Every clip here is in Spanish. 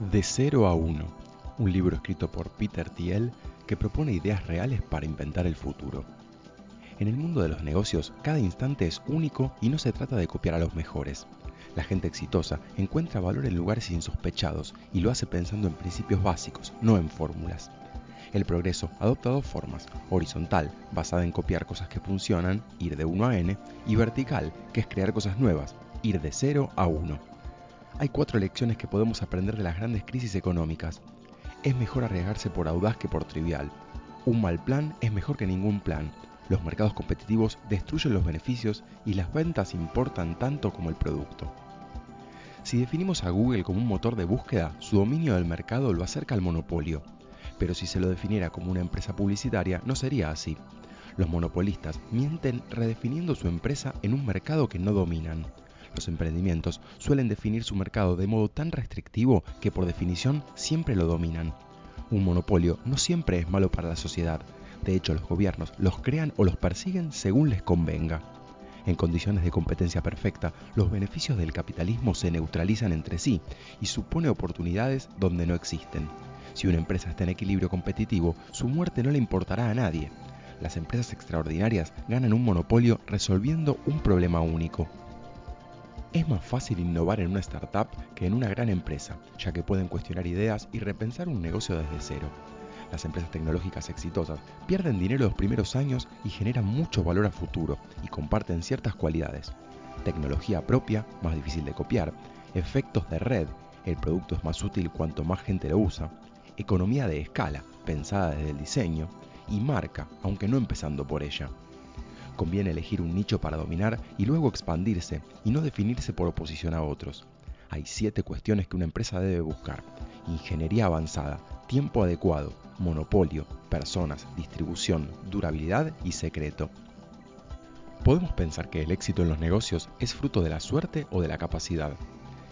De cero a uno, un libro escrito por Peter Thiel que propone ideas reales para inventar el futuro. En el mundo de los negocios, cada instante es único y no se trata de copiar a los mejores. La gente exitosa encuentra valor en lugares insospechados y lo hace pensando en principios básicos, no en fórmulas. El progreso adopta dos formas, horizontal, basada en copiar cosas que funcionan, ir de 1 a n, y vertical, que es crear cosas nuevas, ir de 0 a 1. Hay cuatro lecciones que podemos aprender de las grandes crisis económicas. Es mejor arriesgarse por audaz que por trivial. Un mal plan es mejor que ningún plan. Los mercados competitivos destruyen los beneficios y las ventas importan tanto como el producto. Si definimos a Google como un motor de búsqueda, su dominio del mercado lo acerca al monopolio. Pero si se lo definiera como una empresa publicitaria, no sería así. Los monopolistas mienten redefiniendo su empresa en un mercado que no dominan. Los emprendimientos suelen definir su mercado de modo tan restrictivo que por definición siempre lo dominan. Un monopolio no siempre es malo para la sociedad. De hecho, los gobiernos los crean o los persiguen según les convenga. En condiciones de competencia perfecta, los beneficios del capitalismo se neutralizan entre sí y supone oportunidades donde no existen. Si una empresa está en equilibrio competitivo, su muerte no le importará a nadie. Las empresas extraordinarias ganan un monopolio resolviendo un problema único. Es más fácil innovar en una startup que en una gran empresa, ya que pueden cuestionar ideas y repensar un negocio desde cero. Las empresas tecnológicas exitosas pierden dinero los primeros años y generan mucho valor a futuro y comparten ciertas cualidades. Tecnología propia, más difícil de copiar, efectos de red, el producto es más útil cuanto más gente lo usa, economía de escala, pensada desde el diseño, y marca, aunque no empezando por ella. Conviene elegir un nicho para dominar y luego expandirse y no definirse por oposición a otros. Hay siete cuestiones que una empresa debe buscar. Ingeniería avanzada, tiempo adecuado, monopolio, personas, distribución, durabilidad y secreto. Podemos pensar que el éxito en los negocios es fruto de la suerte o de la capacidad.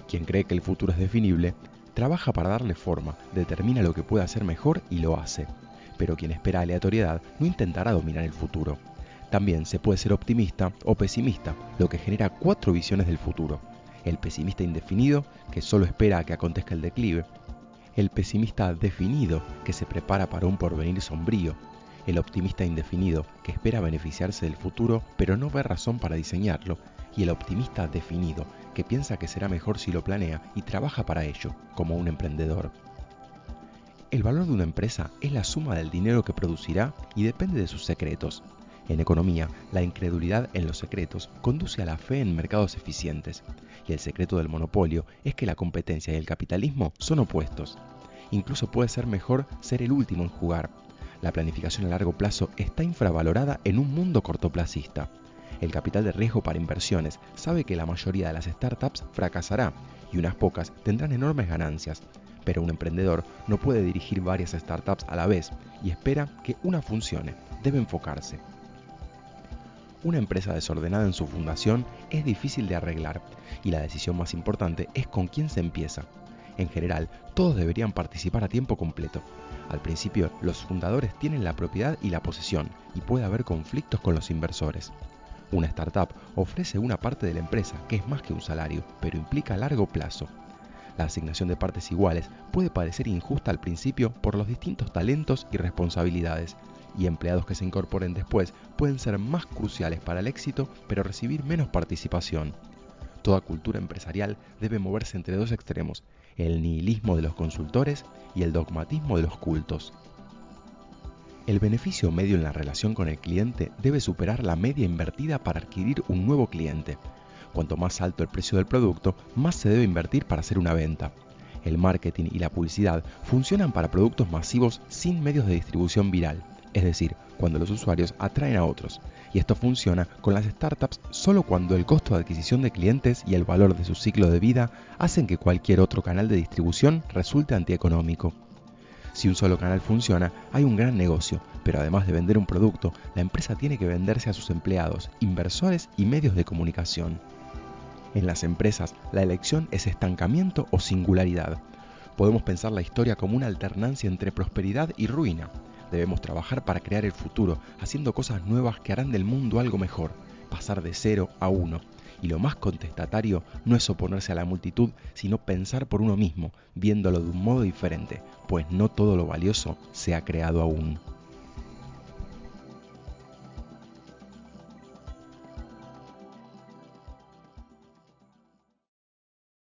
Quien cree que el futuro es definible, trabaja para darle forma, determina lo que puede hacer mejor y lo hace. Pero quien espera aleatoriedad no intentará dominar el futuro. También se puede ser optimista o pesimista, lo que genera cuatro visiones del futuro. El pesimista indefinido, que solo espera a que acontezca el declive. El pesimista definido, que se prepara para un porvenir sombrío. El optimista indefinido, que espera beneficiarse del futuro pero no ve razón para diseñarlo. Y el optimista definido, que piensa que será mejor si lo planea y trabaja para ello, como un emprendedor. El valor de una empresa es la suma del dinero que producirá y depende de sus secretos. En economía, la incredulidad en los secretos conduce a la fe en mercados eficientes, y el secreto del monopolio es que la competencia y el capitalismo son opuestos. Incluso puede ser mejor ser el último en jugar. La planificación a largo plazo está infravalorada en un mundo cortoplacista. El capital de riesgo para inversiones sabe que la mayoría de las startups fracasará y unas pocas tendrán enormes ganancias, pero un emprendedor no puede dirigir varias startups a la vez y espera que una funcione, debe enfocarse. Una empresa desordenada en su fundación es difícil de arreglar y la decisión más importante es con quién se empieza. En general, todos deberían participar a tiempo completo. Al principio, los fundadores tienen la propiedad y la posesión y puede haber conflictos con los inversores. Una startup ofrece una parte de la empresa que es más que un salario, pero implica largo plazo. La asignación de partes iguales puede parecer injusta al principio por los distintos talentos y responsabilidades, y empleados que se incorporen después pueden ser más cruciales para el éxito, pero recibir menos participación. Toda cultura empresarial debe moverse entre dos extremos, el nihilismo de los consultores y el dogmatismo de los cultos. El beneficio medio en la relación con el cliente debe superar la media invertida para adquirir un nuevo cliente. Cuanto más alto el precio del producto, más se debe invertir para hacer una venta. El marketing y la publicidad funcionan para productos masivos sin medios de distribución viral, es decir, cuando los usuarios atraen a otros. Y esto funciona con las startups solo cuando el costo de adquisición de clientes y el valor de su ciclo de vida hacen que cualquier otro canal de distribución resulte antieconómico. Si un solo canal funciona, hay un gran negocio, pero además de vender un producto, la empresa tiene que venderse a sus empleados, inversores y medios de comunicación. En las empresas, la elección es estancamiento o singularidad. Podemos pensar la historia como una alternancia entre prosperidad y ruina. Debemos trabajar para crear el futuro, haciendo cosas nuevas que harán del mundo algo mejor, pasar de cero a uno. Y lo más contestatario no es oponerse a la multitud, sino pensar por uno mismo, viéndolo de un modo diferente, pues no todo lo valioso se ha creado aún.